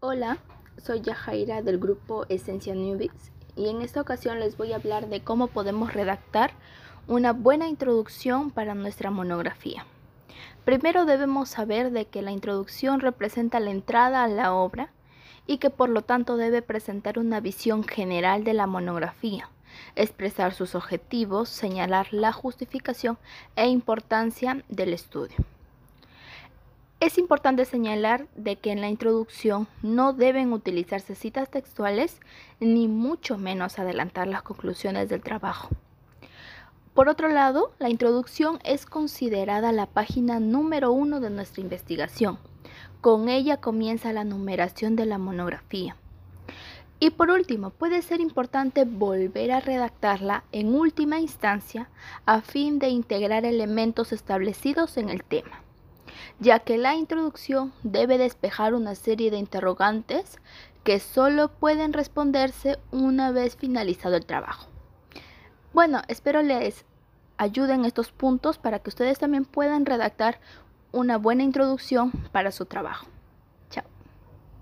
Hola, soy Yajaira del grupo Esencia Newbies y en esta ocasión les voy a hablar de cómo podemos redactar una buena introducción para nuestra monografía. Primero debemos saber de que la introducción representa la entrada a la obra y que por lo tanto debe presentar una visión general de la monografía, expresar sus objetivos, señalar la justificación e importancia del estudio. Es importante señalar de que en la introducción no deben utilizarse citas textuales ni mucho menos adelantar las conclusiones del trabajo. Por otro lado, la introducción es considerada la página número uno de nuestra investigación. Con ella comienza la numeración de la monografía. Y por último, puede ser importante volver a redactarla en última instancia a fin de integrar elementos establecidos en el tema ya que la introducción debe despejar una serie de interrogantes que solo pueden responderse una vez finalizado el trabajo. Bueno, espero les ayuden estos puntos para que ustedes también puedan redactar una buena introducción para su trabajo.